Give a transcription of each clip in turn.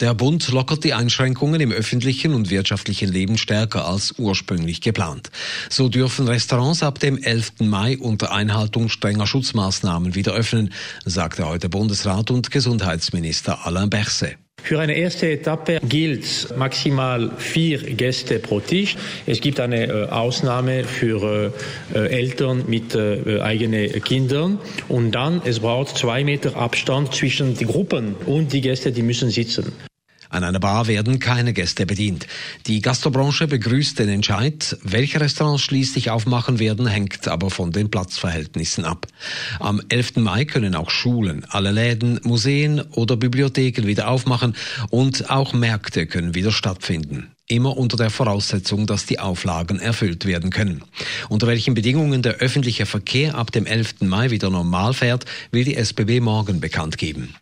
Der Bund lockert die Einschränkungen im öffentlichen und wirtschaftlichen Leben stärker als ursprünglich geplant. So dürfen Restaurants ab dem 11. Mai unter Einhaltung strenger Schutzmaßnahmen wieder öffnen, sagte heute Bundesrat und Gesundheitsminister Alain Berset. Für eine erste Etappe gilt maximal vier Gäste pro Tisch. Es gibt eine äh, Ausnahme für äh, äh, Eltern mit eigenen Kindern. Und dann, es braucht zwei Meter Abstand zwischen den Gruppen und die Gäste, die müssen sitzen. An einer Bar werden keine Gäste bedient. Die Gastrobranche begrüßt den Entscheid. Welche Restaurants schließlich aufmachen werden, hängt aber von den Platzverhältnissen ab. Am 11. Mai können auch Schulen, alle Läden, Museen oder Bibliotheken wieder aufmachen und auch Märkte können wieder stattfinden. Immer unter der Voraussetzung, dass die Auflagen erfüllt werden können. Unter welchen Bedingungen der öffentliche Verkehr ab dem 11. Mai wieder normal fährt, will die SBB morgen bekannt geben.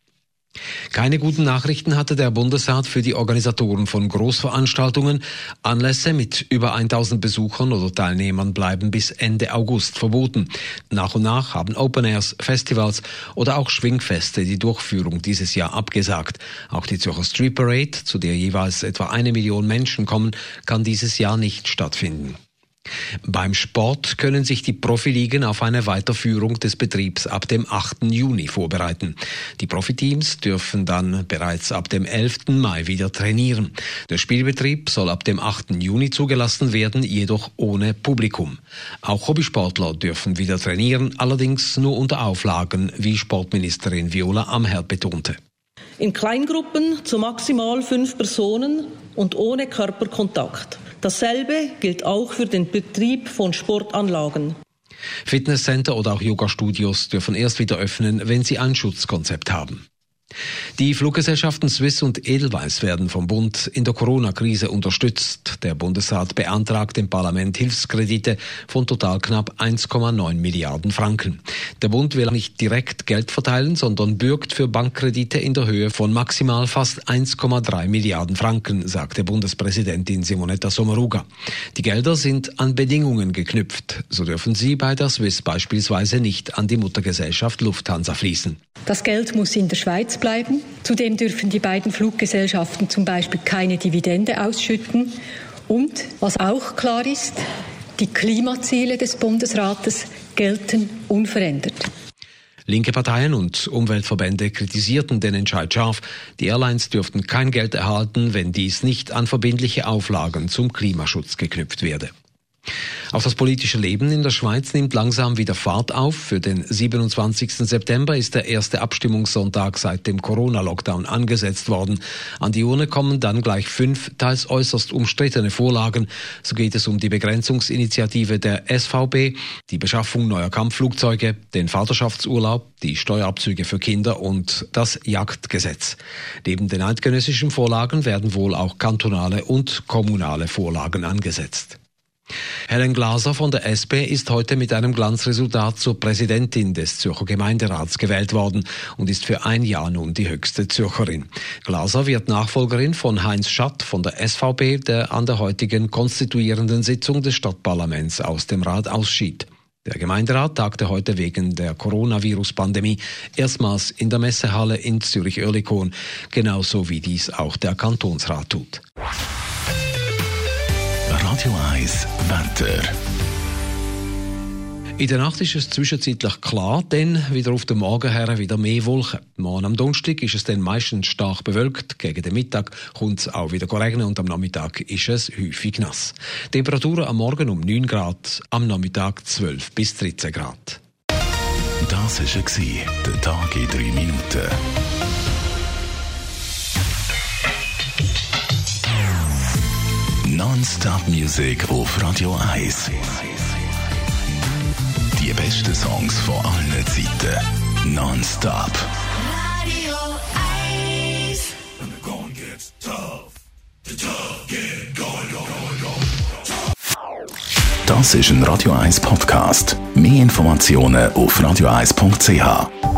Keine guten Nachrichten hatte der Bundesrat für die Organisatoren von Großveranstaltungen. Anlässe mit über 1000 Besuchern oder Teilnehmern bleiben bis Ende August verboten. Nach und nach haben Open Airs, Festivals oder auch Schwingfeste die Durchführung dieses Jahr abgesagt. Auch die Zürcher Street Parade, zu der jeweils etwa eine Million Menschen kommen, kann dieses Jahr nicht stattfinden. Beim Sport können sich die Profiligen auf eine Weiterführung des Betriebs ab dem 8. Juni vorbereiten. Die Profiteams dürfen dann bereits ab dem 11. Mai wieder trainieren. Der Spielbetrieb soll ab dem 8. Juni zugelassen werden, jedoch ohne Publikum. Auch Hobbysportler dürfen wieder trainieren, allerdings nur unter Auflagen, wie Sportministerin Viola Amherd betonte. In Kleingruppen zu maximal fünf Personen und ohne Körperkontakt. Dasselbe gilt auch für den Betrieb von Sportanlagen. Fitnesscenter oder auch Yoga-Studios dürfen erst wieder öffnen, wenn sie ein Schutzkonzept haben. Die Fluggesellschaften Swiss und Edelweiss werden vom Bund in der Corona-Krise unterstützt. Der Bundesrat beantragt dem Parlament Hilfskredite von total knapp 1,9 Milliarden Franken. Der Bund will nicht direkt Geld verteilen, sondern bürgt für Bankkredite in der Höhe von maximal fast 1,3 Milliarden Franken, sagte Bundespräsidentin Simonetta Sommaruga. Die Gelder sind an Bedingungen geknüpft. So dürfen sie bei der Swiss beispielsweise nicht an die Muttergesellschaft Lufthansa fließen. Das Geld muss in der Schweiz bleiben. Zudem dürfen die beiden Fluggesellschaften zum Beispiel keine Dividende ausschütten. Und was auch klar ist, die Klimaziele des Bundesrates gelten unverändert. Linke Parteien und Umweltverbände kritisierten den Entscheid scharf. Die Airlines dürften kein Geld erhalten, wenn dies nicht an verbindliche Auflagen zum Klimaschutz geknüpft werde. Auch das politische Leben in der Schweiz nimmt langsam wieder Fahrt auf. Für den 27. September ist der erste Abstimmungssonntag seit dem Corona-Lockdown angesetzt worden. An die Urne kommen dann gleich fünf teils äußerst umstrittene Vorlagen. So geht es um die Begrenzungsinitiative der SVB, die Beschaffung neuer Kampfflugzeuge, den Vaterschaftsurlaub, die Steuerabzüge für Kinder und das Jagdgesetz. Neben den eidgenössischen Vorlagen werden wohl auch kantonale und kommunale Vorlagen angesetzt. Helen Glaser von der SP ist heute mit einem Glanzresultat zur Präsidentin des Zürcher Gemeinderats gewählt worden und ist für ein Jahr nun die höchste Zürcherin. Glaser wird Nachfolgerin von Heinz Schatt von der SVP, der an der heutigen konstituierenden Sitzung des Stadtparlaments aus dem Rat ausschied. Der Gemeinderat tagte heute wegen der Coronavirus-Pandemie erstmals in der Messehalle in Zürich-Oerlikon, genauso wie dies auch der Kantonsrat tut. Radio 1 Wetter. In der Nacht ist es zwischenzeitlich klar, dann wieder auf den Morgen her wieder mehr Wolken. Morgen am Donnerstag ist es dann meistens stark bewölkt. Gegen den Mittag kommt es auch wieder regnen und am Nachmittag ist es häufig nass. Temperaturen am Morgen um 9 Grad, am Nachmittag 12 bis 13 Grad. Das war der Tag in 3 Minuten. Non-Stop Music auf Radio 1. Die besten Songs von allen Zeiten. Non-Stop. Radio 1. When the going gets tough, the tough get going, going, going. Das ist ein Radio 1 Podcast. Mehr Informationen auf radio1.ch.